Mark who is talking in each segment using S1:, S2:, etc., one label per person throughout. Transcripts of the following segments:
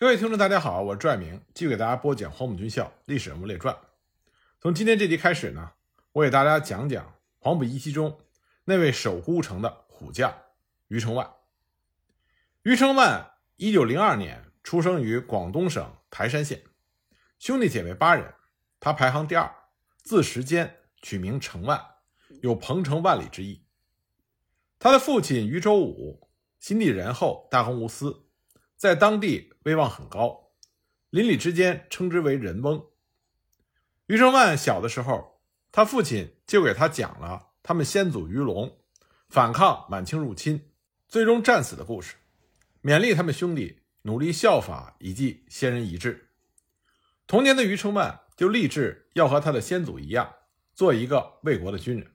S1: 各位听众，大家好，我是拽明，继续给大家播讲《黄埔军校历史人物列传》。从今天这集开始呢，我给大家讲讲黄埔一期中那位守孤城的虎将余承万。余承万一九零二年出生于广东省台山县，兄弟姐妹八人，他排行第二，字时坚，取名承万，有鹏程万里之意。他的父亲余周武心地仁厚，大公无私。在当地威望很高，邻里之间称之为“仁翁”。余承万小的时候，他父亲就给他讲了他们先祖余龙反抗满清入侵，最终战死的故事，勉励他们兄弟努力效法以继先人遗志。童年的余承万就立志要和他的先祖一样，做一个为国的军人。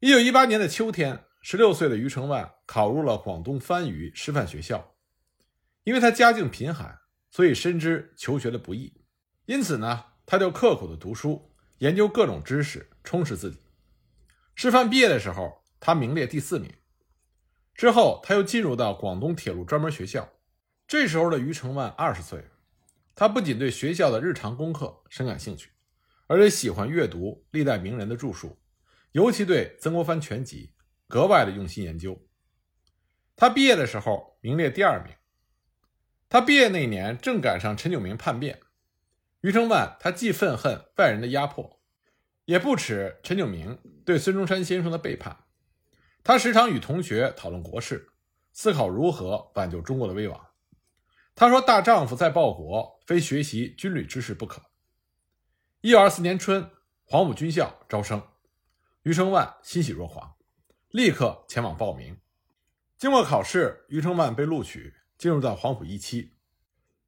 S1: 一九一八年的秋天，十六岁的余承万考入了广东番禺师范学校。因为他家境贫寒，所以深知求学的不易，因此呢，他就刻苦的读书，研究各种知识，充实自己。师范毕业的时候，他名列第四名。之后，他又进入到广东铁路专门学校。这时候的余承万二十岁，他不仅对学校的日常功课深感兴趣，而且喜欢阅读历代名人的著述，尤其对曾国藩全集格外的用心研究。他毕业的时候名列第二名。他毕业那年正赶上陈炯明叛变，余承万他既愤恨外人的压迫，也不耻陈炯明对孙中山先生的背叛。他时常与同学讨论国事，思考如何挽救中国的危亡。他说：“大丈夫在报国，非学习军旅知识不可。”一九二四年春，黄埔军校招生，余承万欣喜若狂，立刻前往报名。经过考试，余承万被录取。进入到黄埔一期，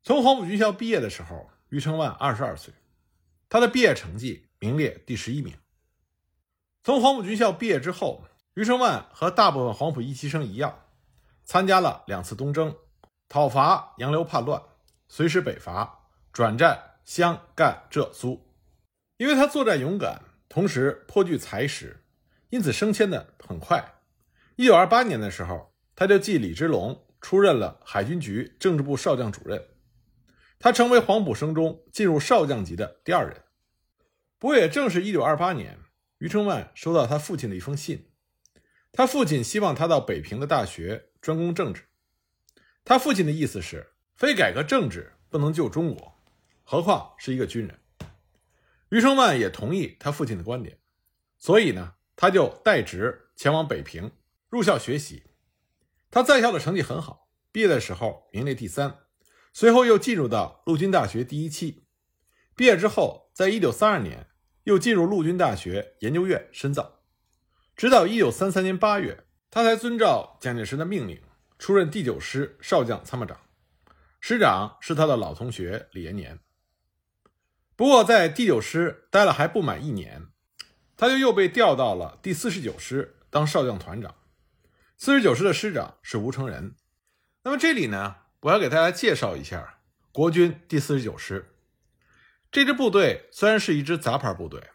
S1: 从黄埔军校毕业的时候，余承万二十二岁，他的毕业成绩名列第十一名。从黄埔军校毕业之后，余承万和大部分黄埔一期生一样，参加了两次东征，讨伐杨刘叛乱，随时北伐，转战湘赣浙苏。因为他作战勇敢，同时颇具才识，因此升迁的很快。一九二八年的时候，他就继李之龙。出任了海军局政治部少将主任，他成为黄埔生中进入少将级的第二人。不过，也正是一九二八年，余承万收到他父亲的一封信，他父亲希望他到北平的大学专攻政治。他父亲的意思是，非改革政治不能救中国，何况是一个军人。余承万也同意他父亲的观点，所以呢，他就代职前往北平入校学习。他在校的成绩很好，毕业的时候名列第三，随后又进入到陆军大学第一期。毕业之后，在一九三二年又进入陆军大学研究院深造，直到一九三三年八月，他才遵照蒋介石的命令出任第九师少将参谋长，师长是他的老同学李延年。不过，在第九师待了还不满一年，他就又被调到了第四十九师当少将团长。四十九师的师长是吴承仁。那么这里呢，我要给大家介绍一下国军第四十九师。这支部队虽然是一支杂牌部队，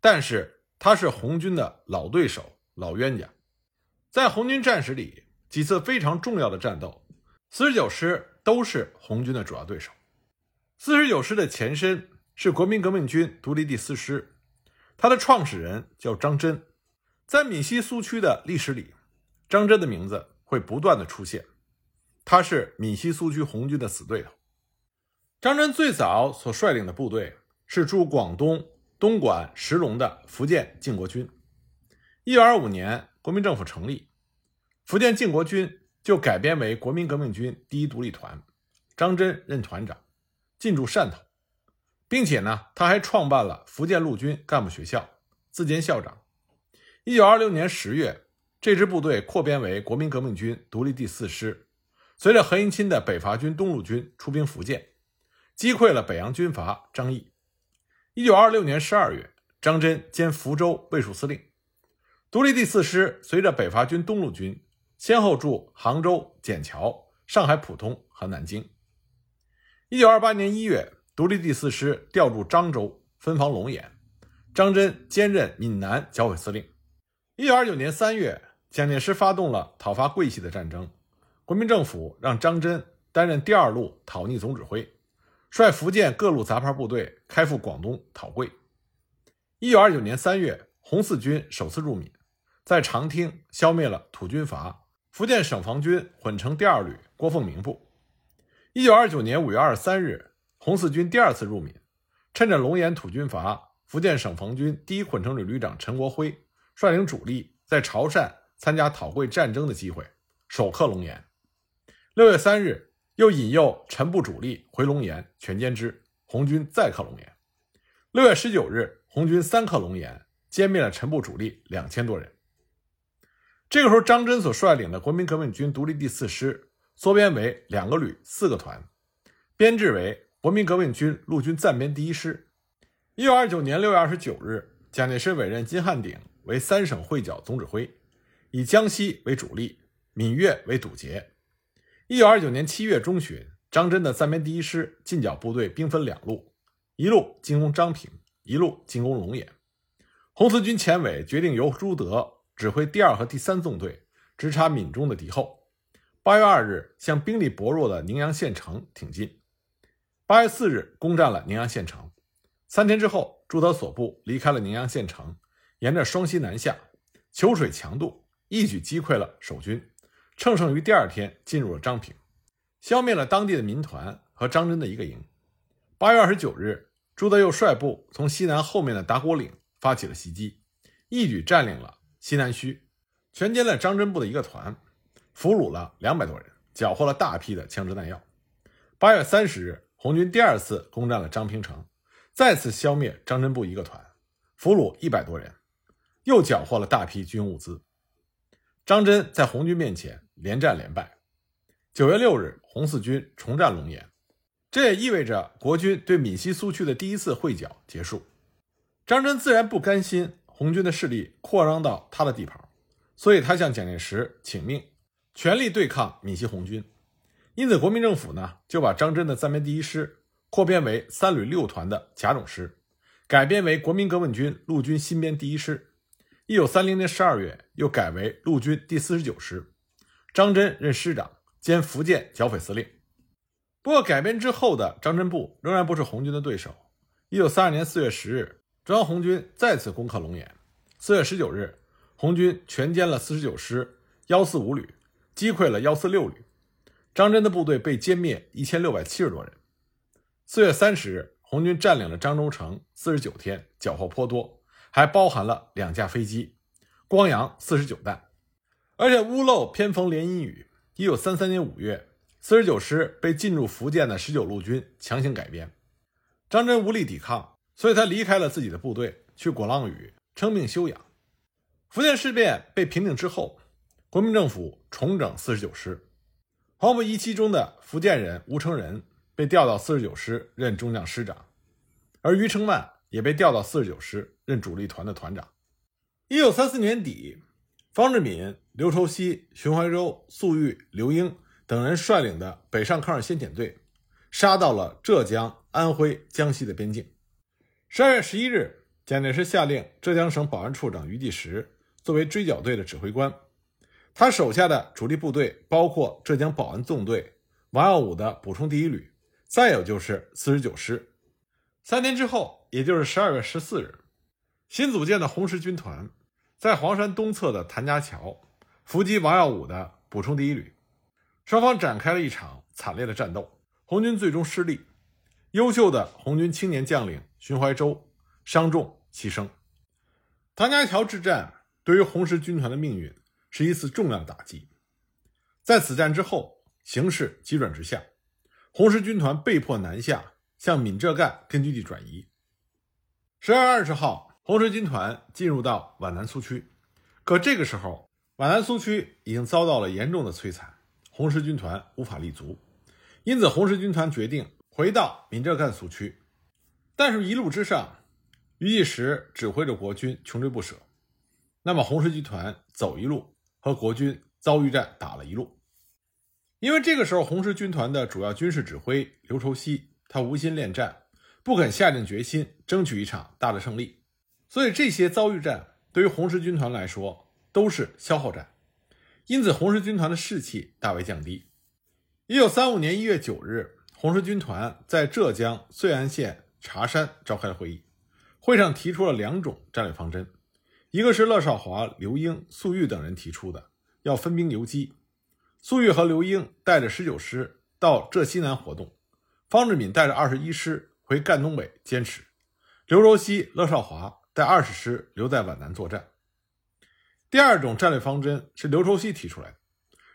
S1: 但是它是红军的老对手、老冤家。在红军战史里，几次非常重要的战斗，四十九师都是红军的主要对手。四十九师的前身是国民革命军独立第四师，它的创始人叫张真。在闽西苏区的历史里。张真的名字会不断的出现，他是闽西苏区红军的死对头。张真最早所率领的部队是驻广东东莞石龙的福建靖国军。一九二五年，国民政府成立，福建靖国军就改编为国民革命军第一独立团，张真任团长，进驻汕头，并且呢，他还创办了福建陆军干部学校，自兼校长。一九二六年十月。这支部队扩编为国民革命军独立第四师，随着何应钦的北伐军东路军出兵福建，击溃了北洋军阀张毅。一九二六年十二月，张真兼福州卫戍司令。独立第四师随着北伐军东路军，先后驻杭州、笕桥、上海浦东和南京。一九二八年一月，独立第四师调驻漳州，分防龙岩，张真兼任闽南剿匪司令。一九二九年三月。蒋介石发动了讨伐桂系的战争，国民政府让张真担。任第二路讨逆总指挥，率福建各路杂牌部队开赴广东讨桂。一九二九年三月，红四军首次入闽，在长汀消灭了土军阀福建省防军混成第二旅郭凤鸣部。一九二九年五月二十三日，红四军第二次入闽，趁着龙岩土军阀福建省防军第一混成旅旅长陈国辉率领主力在潮汕参加讨桂战争的机会，首克龙岩。六月三日，又引诱陈部主力回龙岩，全歼之，红军再克龙岩。六月十九日。红军三克龙岩，歼灭了陈部主力两千多人。这个时候，张真所率领的国民革命军独立第四师缩编为两个旅、四个团，编制为国民革命军陆军暂编第一师。一九二九年六月二十九日，蒋介石委任金汉鼎为三省会剿总指挥，以江西为主力，闽粤为堵截。一九二九年七月中旬，张真的三编第一师进剿部队兵分两路，一路进攻张平。一路进攻龙岩，红四军前委决定由朱德指挥第二和第三纵队直插闽中的敌后。八月二日，向兵力薄弱的宁阳县城挺进。八月四日，攻占了宁阳县城。三天之后，朱德所部离开了宁阳县城，沿着双溪南下，求水强渡，一举击溃了守军，乘胜于第二天进入了张平，消灭了当地的民团和张真的一个营。八月二十九日。朱德又率部从西南后面的打果岭发起了袭击，一举占领了西南区，全歼了张真部的一个团，俘虏了两百多人，缴获了大批的枪支弹药。八月三十日，红军第二次攻占了张平城，再次消灭张真部一个团，俘虏一百多人，又缴获了大批军用物资。张真在红军面前连战连败。九月六日，红四军重占龙岩。这也意味着国军对闽西苏区的第一次会剿结束。张真自然不甘心红军的势力扩张到他的地盘，所以他向蒋介石请命，全力对抗闽西红军。因此，国民政府呢就把张真的暂编第一师扩编为三旅六团的甲种师，改编为国民革命军陆军新编第一师。一九三零年十二月，又改为陆军第四十九师，张真任师长兼福建剿匪司令。不过，改编之后的张真部仍然不是红军的对手。一九三二年四月十日，中央红军再次攻克龙岩。四月十九日，红军全歼了四十九师幺四五旅，击溃了幺四六旅。张真的部队被歼灭一千六百七十多人。四月三十日，红军占领了漳州城四十九天，缴获颇多，还包含了两架飞机、光阳四十九弹，而且屋漏偏逢连阴雨。一九三三年五月。四十九师被进驻福建的十九路军强行改编，张真无力抵抗，所以他离开了自己的部队，去果浪屿称病休养。福建事变被平定之后，国民政府重整四十九师，黄埔一期中的福建人吴承仁被调到四十九师任中将师长，而余承万也被调到四十九师任主力团的团长。一九三四年底，方志敏、刘畴西、熊怀洲、粟裕、刘英。等人率领的北上抗日先遣队，杀到了浙江、安徽、江西的边境。十二月十一日，蒋介石下令浙江省保安处长余继时作为追剿队的指挥官，他手下的主力部队包括浙江保安纵队、王耀武的补充第一旅，再有就是四十九师。三天之后，也就是十二月十四日，新组建的红十军团在黄山东侧的谭家桥伏击王耀武的补充第一旅。双方展开了一场惨烈的战斗，红军最终失利。优秀的红军青年将领荀怀洲伤重牺牲。谭家桥之战对于红十军团的命运是一次重要打击。在此战之后，形势急转直下，红十军团被迫南下，向闽浙赣根据地转移。十二月二十号，红十军团进入到皖南苏区，可这个时候，皖南苏区已经遭到了严重的摧残。红十军团无法立足，因此红十军团决定回到闽浙赣苏区。但是，一路之上，余继时指挥着国军穷追不舍。那么，红十军团走一路，和国军遭遇战打了一路。因为这个时候，红十军团的主要军事指挥刘畴西，他无心恋战，不肯下定决心争取一场大的胜利，所以这些遭遇战对于红十军团来说都是消耗战。因此，红十军团的士气大为降低。一九三五年一月九日，红十军团在浙江遂安县茶山召开了会议，会上提出了两种战略方针，一个是乐少华、刘英、粟裕等人提出的，要分兵游击。粟裕和刘英带着十九师到浙西南活动，方志敏带着二十一师回赣东北坚持，刘畴西、乐少华带二十师留在皖南作战。第二种战略方针是刘畴西提出来的，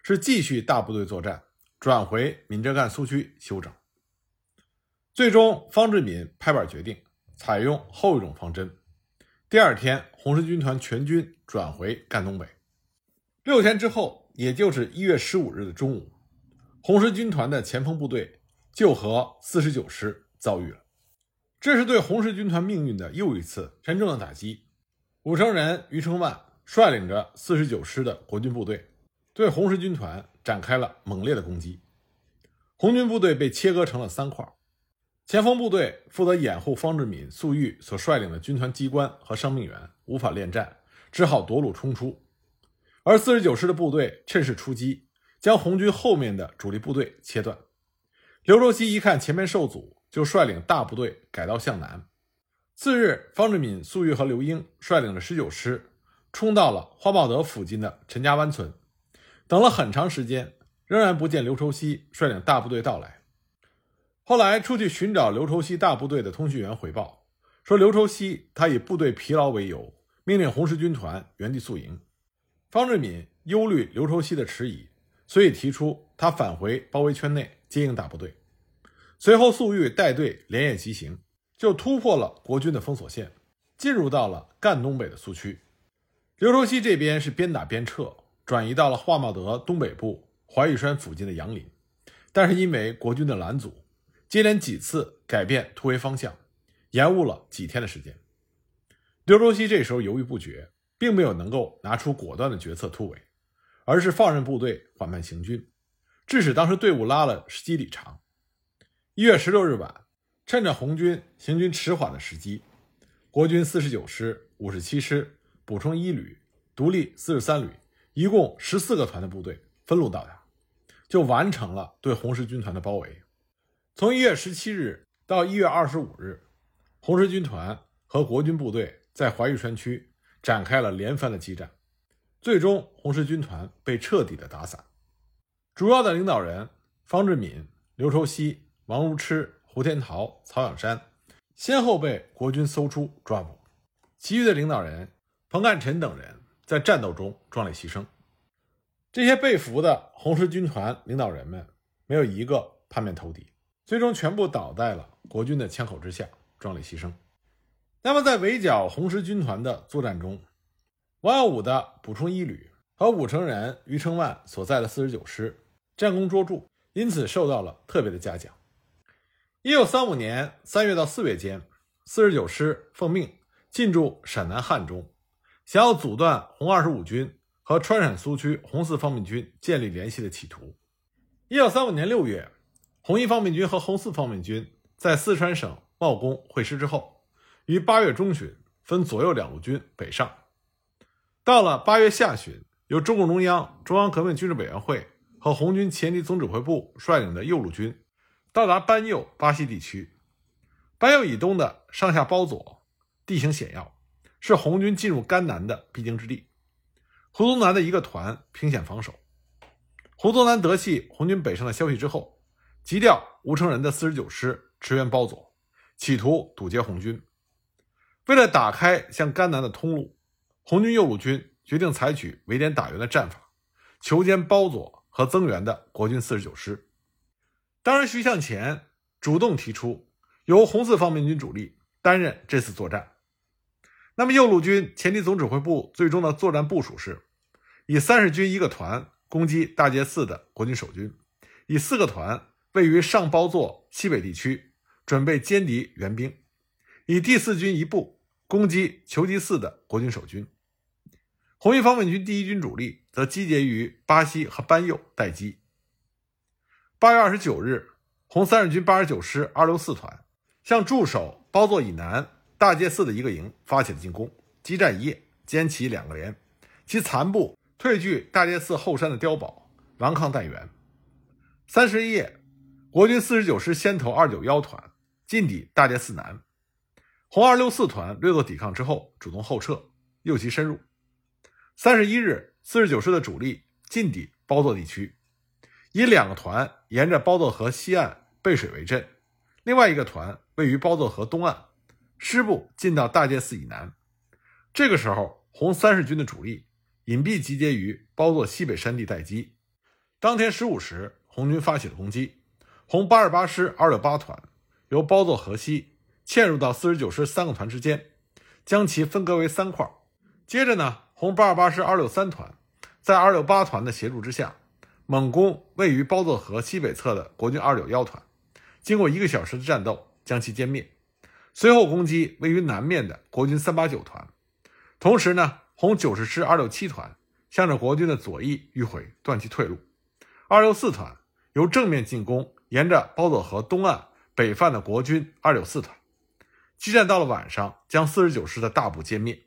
S1: 是继续大部队作战，转回闽浙赣苏区休整。最终，方志敏拍板决定采用后一种方针。第二天，红十军团全军转回赣东北。六天之后，也就是一月十五日的中午，红十军团的前锋部队就和四十九师遭遇了。这是对红十军团命运的又一次沉重的打击。武成仁、余承万率领着四十九师的国军部队，对红十军团展开了猛烈的攻击。红军部队被切割成了三块。前锋部队负责掩护方志敏、粟裕所率领的军团机关和伤病员无法恋战，只好夺路冲出；而四十九师的部队趁势出击，将红军后面的主力部队切断。刘畴西一看前面受阻，就率领大部队改道向南。次日，方志敏、粟裕和刘英率领着十九师冲到了花茂德附近的陈家湾村，等了很长时间，仍然不见刘畴西率领大部队到来。后来出去寻找刘畴西大部队的通讯员回报说，刘畴西他以部队疲劳为由，命令红十军团原地宿营。方志敏忧虑刘畴西的迟疑，所以提出他返回包围圈内接应大部队。随后，粟裕带队连夜急行，就突破了国军的封锁线，进入到了赣东北的苏区。刘畴西这边是边打边撤，转移到了华茂德东北部怀玉山附近的杨林，但是因为国军的拦阻。接连几次改变突围方向，延误了几天的时间。刘畴西这时候犹豫不决，并没有能够拿出果断的决策突围，而是放任部队缓慢行军，致使当时队伍拉了十几里长。一月十六日晚，趁着红军行军迟缓的时机，国军四十九师、五十七师、补充一旅、独立四十三旅，一共十四个团的部队分路到达，就完成了对红十军团的包围。从一月十七日到一月二十五日，红十军团和国军部队在怀玉山区展开了连番的激战，最终红十军团被彻底的打散。主要的领导人方志敏、刘畴西、王如痴、胡天桃、曹仰山先后被国军搜出抓捕，其余的领导人彭干臣等人在战斗中壮烈牺牲。这些被俘的红十军团领导人们没有一个叛变投敌。最终全部倒在了国军的枪口之下，壮烈牺牲。那么，在围剿红十军团的作战中，王耀武的补充一旅和武成仁、余承万所在的四十九师战功卓著，因此受到了特别的嘉奖。一九三五年三月到四月间，四十九师奉命进驻陕南汉中，想要阻断红二十五军和川陕苏区红四方面军建立联系的企图。一九三五年六月。红一方面军和红四方面军在四川省茂功会师之后，于八月中旬分左右两路军北上。到了八月下旬，由中共中央、中央革命军事委员会和红军前敌总指挥部率领的右路军到达班右巴西地区。班右以东的上下包左地形险要，是红军进入甘南的必经之地。胡宗南的一个团凭险防守。胡宗南得悉红军北上的消息之后。急调吴成仁的四十九师驰援包左，企图堵截红军。为了打开向甘南的通路，红军右路军决定采取围点打援的战法，求歼包左和增援的国军四十九师。当然，徐向前主动提出由红四方面军主力担任这次作战。那么，右路军前敌总指挥部最终的作战部署是：以三十军一个团攻击大界寺的国军守军，以四个团。位于上包座西北地区，准备歼敌援兵，以第四军一部攻击求吉寺的国军守军。红一方面军第一军主力则集结于巴西和班右待机。八月二十九日，红三十军八十九师二六四团向驻守包座以南大界寺的一个营发起了进攻，激战一夜，歼其两个连，其残部退据大界寺后山的碉堡，顽抗待援。三十一夜，国军四十九师先头二九幺团进抵大界寺南，红二六四团略作抵抗之后，主动后撤，诱其深入。三十一日，四十九师的主力进抵包座地区，以两个团沿着包座河西岸背水为阵，另外一个团位于包座河东岸，师部进到大界寺以南。这个时候，红三十军的主力隐蔽集结于包座西北山地待机。当天十五时，红军发起了攻击，红八十八师二六八团由包座河西嵌入到四十九师三个团之间，将其分割为三块。接着呢？红八二八师二六三团，在二六八团的协助之下，猛攻位于包座河西北侧的国军二九幺团。经过一个小时的战斗，将其歼灭。随后攻击位于南面的国军三八九团。同时呢，红九十师二六七团向着国军的左翼迂回，断其退路。二六四团由正面进攻，沿着包座河东岸北犯的国军二六四团。激战到了晚上，将四十九师的大部歼灭。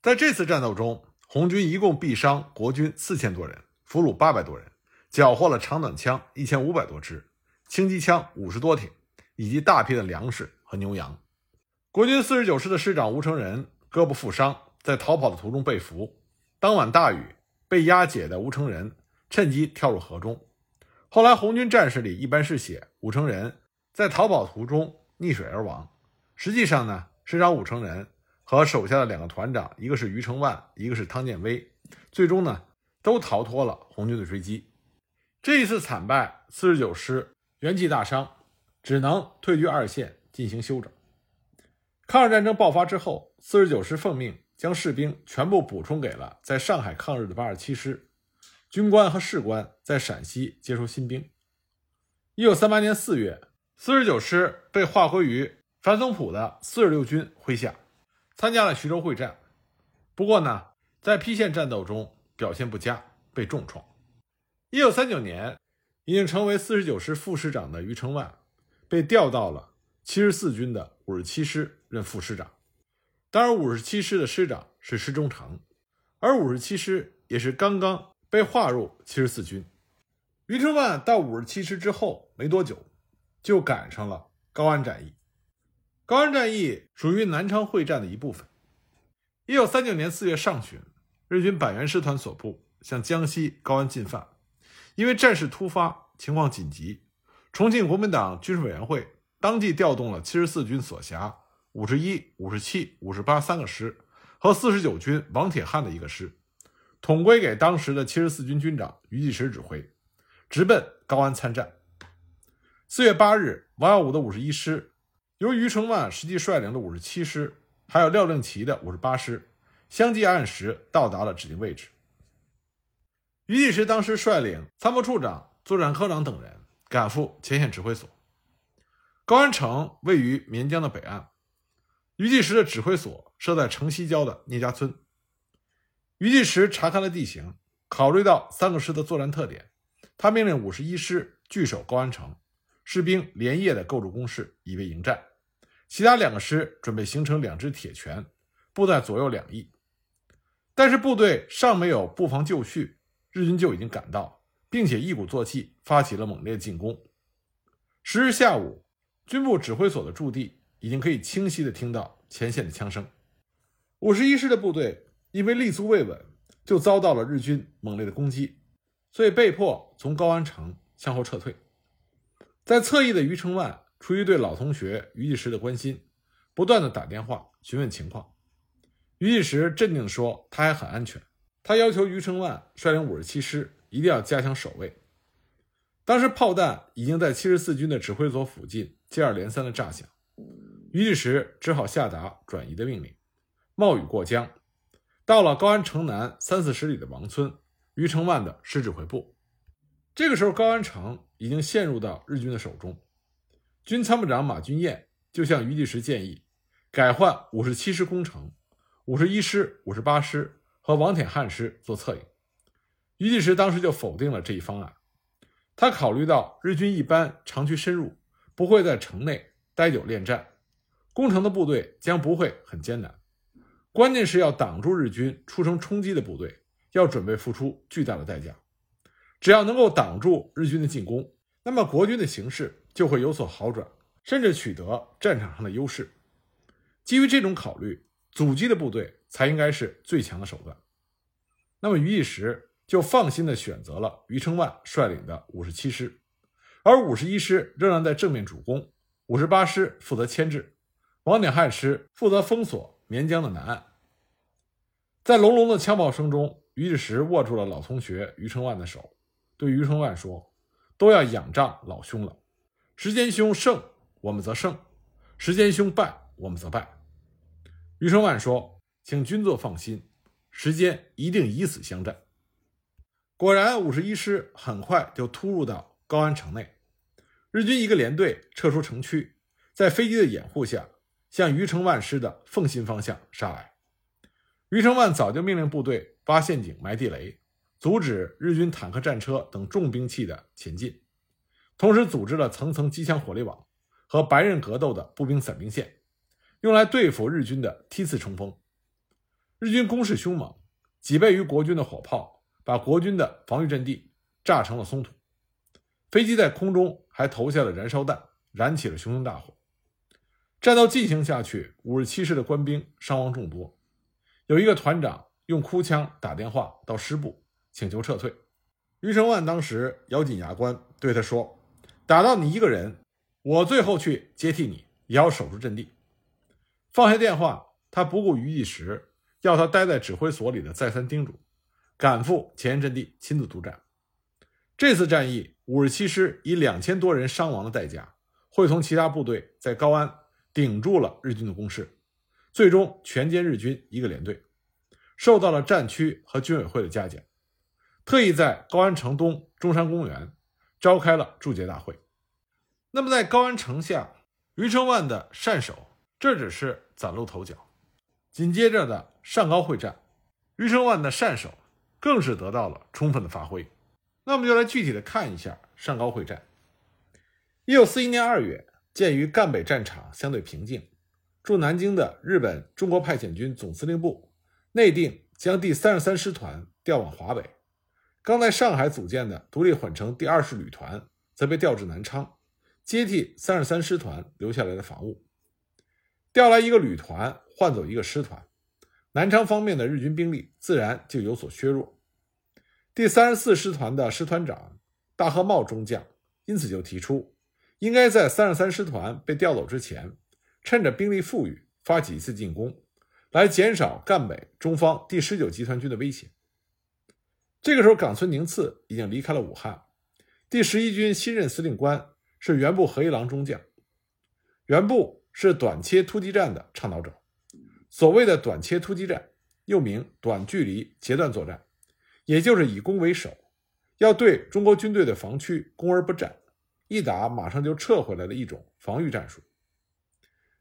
S1: 在这次战斗中，红军一共毙伤国军四千多人，俘虏八百多人，缴获了长短枪一千五百多支，轻机枪五十多挺，以及大批的粮食和牛羊。国军四十九师的师长吴成仁胳膊负伤，在逃跑的途中被俘。当晚大雨，被押解的吴成仁趁机跳入河中。后来红军战士里一般是写武成仁在逃跑途中溺水而亡，实际上呢，师长吴成仁。和手下的两个团长，一个是余承万，一个是汤建威，最终呢都逃脱了红军的追击。这一次惨败，四十九师元气大伤，只能退居二线进行休整。抗日战争爆发之后，四十九师奉命将士兵全部补充给了在上海抗日的八十七师，军官和士官在陕西接收新兵。一九三八年四月，四十九师被划归于樊松浦的四十六军麾下。参加了徐州会战，不过呢，在邳县战斗中表现不佳，被重创。一九三九年，已经成为四十九师副师长的余承万，被调到了七十四军的五十七师任副师长。当然，五十七师的师长是施中诚，而五十七师也是刚刚被划入七十四军。余承万到五十七师之后没多久，就赶上了高安战役。高安战役属于南昌会战的一部分。一九三九年四月上旬，日军板垣师团所部向江西高安进犯，因为战事突发，情况紧急，重庆国民党军事委员会当即调动了七十四军所辖五十一、五十七、五十八三个师和四十九军王铁汉的一个师，统归给当时的七十四军军长余继时指挥，直奔高安参战。四月八日，王耀武的五十一师。由余承万实际率领的五十七师，还有廖正奇的五十八师，相继按时到达了指定位置。余继时当时率领参谋处长、作战科长等人赶赴前线指挥所。高安城位于岷江的北岸，余继时的指挥所设在城西郊的聂家村。余继时查看了地形，考虑到三个师的作战特点，他命令五十一师据守高安城，士兵连夜的构筑工事，以备迎战。其他两个师准备形成两支铁拳，布在左右两翼。但是部队尚没有布防就绪，日军就已经赶到，并且一鼓作气发起了猛烈进攻。十日下午，军部指挥所的驻地已经可以清晰地听到前线的枪声。五十一师的部队因为立足未稳，就遭到了日军猛烈的攻击，所以被迫从高安城向后撤退。在侧翼的余承万。出于对老同学余继时的关心，不断的打电话询问情况。于继时镇定说：“他还很安全。”他要求余承万率领五十七师一定要加强守卫。当时炮弹已经在七十四军的指挥所附近接二连三的炸响，于继时只好下达转移的命令。冒雨过江，到了高安城南三四十里的王村，余承万的师指挥部。这个时候，高安城已经陷入到日军的手中。军参谋长马君彦就向余继时建议，改换五十七师攻城，五十一师、五十八师和王铁汉师做策应。余继时当时就否定了这一方案。他考虑到日军一般长驱深入，不会在城内待久恋战，攻城的部队将不会很艰难。关键是要挡住日军出城冲击的部队，要准备付出巨大的代价。只要能够挡住日军的进攻，那么国军的形势就会有所好转，甚至取得战场上的优势。基于这种考虑，阻击的部队才应该是最强的手段。那么于一时就放心的选择了余承万率领的五十七师，而五十一师仍然在正面主攻，五十八师负责牵制，王鼎汉师负责封锁绵江的南岸。在隆隆的枪炮声中，于志石握住了老同学余承万的手，对余承万说：“都要仰仗老兄了。时间兄胜，我们则胜；时间兄败，我们则败。”余承万说：“请军座放心，时间一定以死相战。”果然，五十一师很快就突入到高安城内，日军一个连队撤出城区，在飞机的掩护下，向余承万师的奉新方向杀来。余承万早就命令部队挖陷阱、埋地雷，阻止日军坦克、战车等重兵器的前进，同时组织了层层机枪火力网和白刃格斗的步兵散兵线，用来对付日军的梯次冲锋。日军攻势凶猛，几倍于国军的火炮把国军的防御阵地炸成了松土，飞机在空中还投下了燃烧弹，燃起了熊熊大火。战斗进行下去，五十七师的官兵伤亡众多。有一个团长用哭腔打电话到师部，请求撤退。余承万当时咬紧牙关，对他说：“打到你一个人，我最后去接替你，也要守住阵地。”放下电话，他不顾于一时要他待在指挥所里的再三叮嘱，赶赴前沿阵地亲自督战。这次战役，五十七师以两千多人伤亡的代价，会同其他部队在高安顶住了日军的攻势。最终全歼日军一个连队，受到了战区和军委会的嘉奖，特意在高安城东中山公园召开了祝捷大会。那么在高安城下，余承万的善守，这只是崭露头角。紧接着的上高会战，余承万的善守更是得到了充分的发挥。那我们就来具体的看一下上高会战。一九四一年二月，鉴于赣北战场相对平静。驻南京的日本中国派遣军总司令部内定将第三十三师团调往华北，刚在上海组建的独立混成第二十旅团则被调至南昌，接替三十三师团留下来的防务。调来一个旅团，换走一个师团，南昌方面的日军兵力自然就有所削弱。第三十四师团的师团长大和茂中将因此就提出，应该在三十三师团被调走之前。趁着兵力富裕，发起一次进攻，来减少赣北中方第十九集团军的威胁。这个时候，冈村宁次已经离开了武汉，第十一军新任司令官是原部和一郎中将。原部是短切突击战的倡导者。所谓的短切突击战，又名短距离截断作战，也就是以攻为守，要对中国军队的防区攻而不战，一打马上就撤回来的一种防御战术。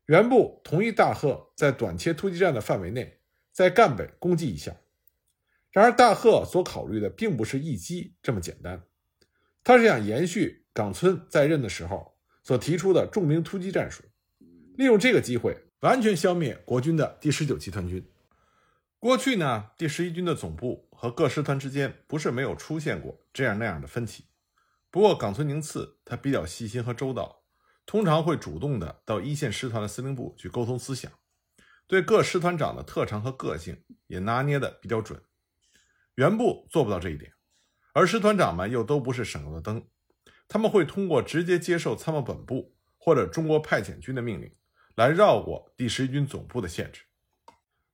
S1: 原部同意大贺在短切突击战的范围内，在赣北攻击一下。然而，大贺所考虑的并不是一击这么简单，他是想延续冈村在任的时候所提出的重兵突击战术，利用这个机会完全消灭国军的第十九集团军。过去呢，第十一军的总部和各师团之间不是没有出现过这样那样的分歧，不过冈村宁次他比较细心和周到。通常会主动的到一线师团的司令部去沟通思想，对各师团长的特长和个性也拿捏的比较准。原部做不到这一点，而师团长们又都不是省油的灯，他们会通过直接接受参谋本部或者中国派遣军的命令，来绕过第十一军总部的限制。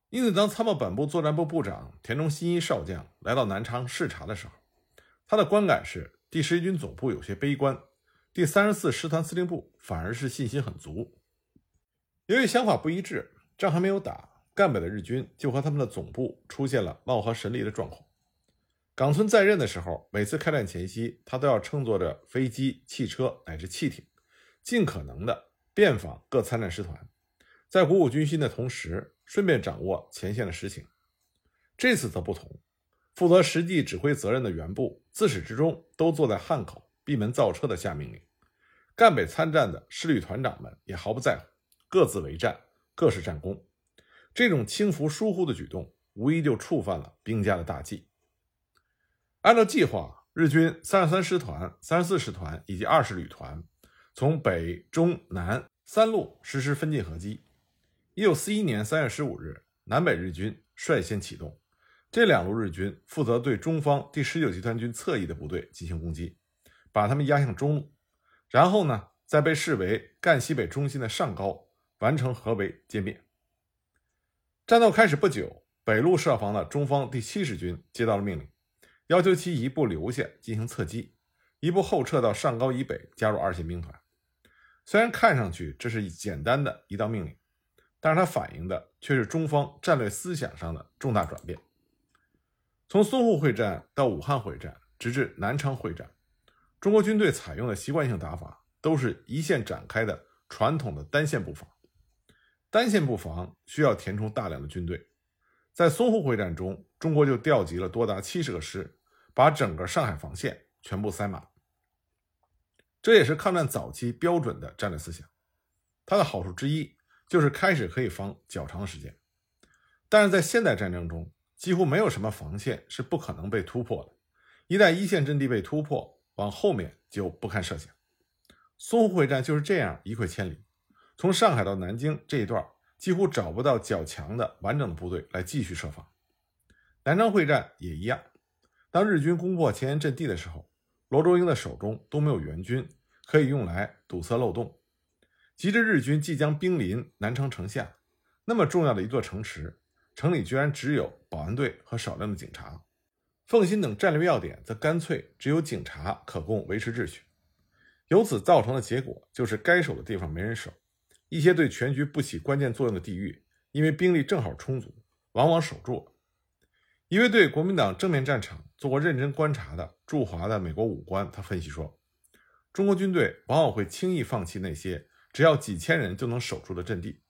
S1: 因此，当参谋本部作战部部长田中新一少将来到南昌视察的时候，他的观感是第十一军总部有些悲观。第三十四师团司令部反而是信心很足。由于想法不一致，仗还没有打，赣北的日军就和他们的总部出现了貌合神离的状况。冈村在任的时候，每次开战前夕，他都要乘坐着飞机、汽车乃至汽艇，尽可能的遍访各参战师团，在鼓舞军心的同时，顺便掌握前线的实情。这次则不同，负责实际指挥责任的原部自始至终都坐在汉口。闭门造车的下命令，赣北参战的师旅团长们也毫不在乎，各自为战，各是战功。这种轻浮疏忽的举动，无疑就触犯了兵家的大忌。按照计划，日军三十三师团、三十四师团以及二十旅团从北、中、南三路实施分进合击。一九四一年三月十五日，南北日军率先启动，这两路日军负责对中方第十九集团军侧翼的部队进行攻击，把他们压向中路，然后呢，在被视为赣西北中心的上高完成合围歼灭。战斗开始不久，北路设防的中方第七十军接到了命令，要求其一部留下进行侧击，一部后撤到上高以北加入二线兵团。虽然看上去这是简单的一道命令。但是它反映的却是中方战略思想上的重大转变。从淞沪会战到武汉会战，直至南昌会战，中国军队采用的习惯性打法都是一线展开的传统的单线布防。单线布防需要填充大量的军队，在淞沪会战中，中国就调集了多达七十个师，把整个上海防线全部塞满。这也是抗战早期标准的战略思想。它的好处之一。就是开始可以防较长时间，但是在现代战争中，几乎没有什么防线是不可能被突破的。一旦一线阵地被突破，往后面就不堪设想。淞沪会战就是这样一溃千里，从上海到南京这一段几乎找不到较强的完整的部队来继续设防。南昌会战也一样，当日军攻破前沿阵地的时候，罗卓英的手中都没有援军可以用来堵塞漏洞。急着日军即将兵临南昌城下，那么重要的一座城池，城里居然只有保安队和少量的警察，奉新等战略要点则干脆只有警察可供维持秩序。由此造成的结果就是该守的地方没人守，一些对全局不起关键作用的地域，因为兵力正好充足，往往守住了。一位对国民党正面战场做过认真观察的驻华的美国武官，他分析说，中国军队往往会轻易放弃那些。只要几千人就能守住的阵地，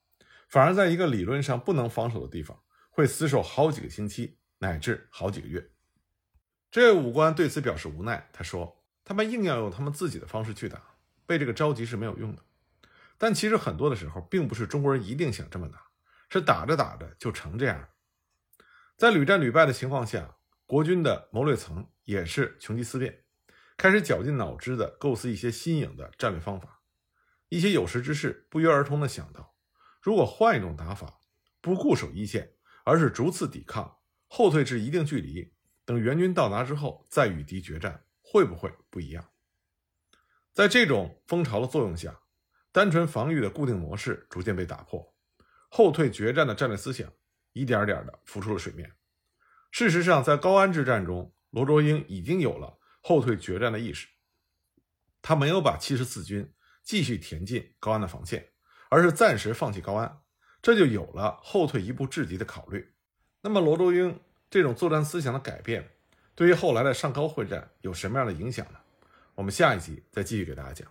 S1: 反而在一个理论上不能防守的地方，会死守好几个星期乃至好几个月。这位武官对此表示无奈，他说：“他们硬要用他们自己的方式去打，被这个着急是没有用的。但其实很多的时候，并不是中国人一定想这么打，是打着打着就成这样。在屡战屡败的情况下，国军的谋略层也是穷极思变，开始绞尽脑汁地构思一些新颖的战略方法。”一些有识之士不约而同地想到，如果换一种打法，不固守一线，而是逐次抵抗，后退至一定距离，等援军到达之后再与敌决战，会不会不一样？在这种风潮的作用下，单纯防御的固定模式逐渐被打破，后退决战的战略思想一点点地浮出了水面。事实上，在高安之战中，罗卓英已经有了后退决战的意识，他没有把七十四军。继续填进高安的防线，而是暂时放弃高安，这就有了后退一步制敌的考虑。那么罗卓英这种作战思想的改变，对于后来的上高会战有什么样的影响呢？我们下一集再继续给大家讲。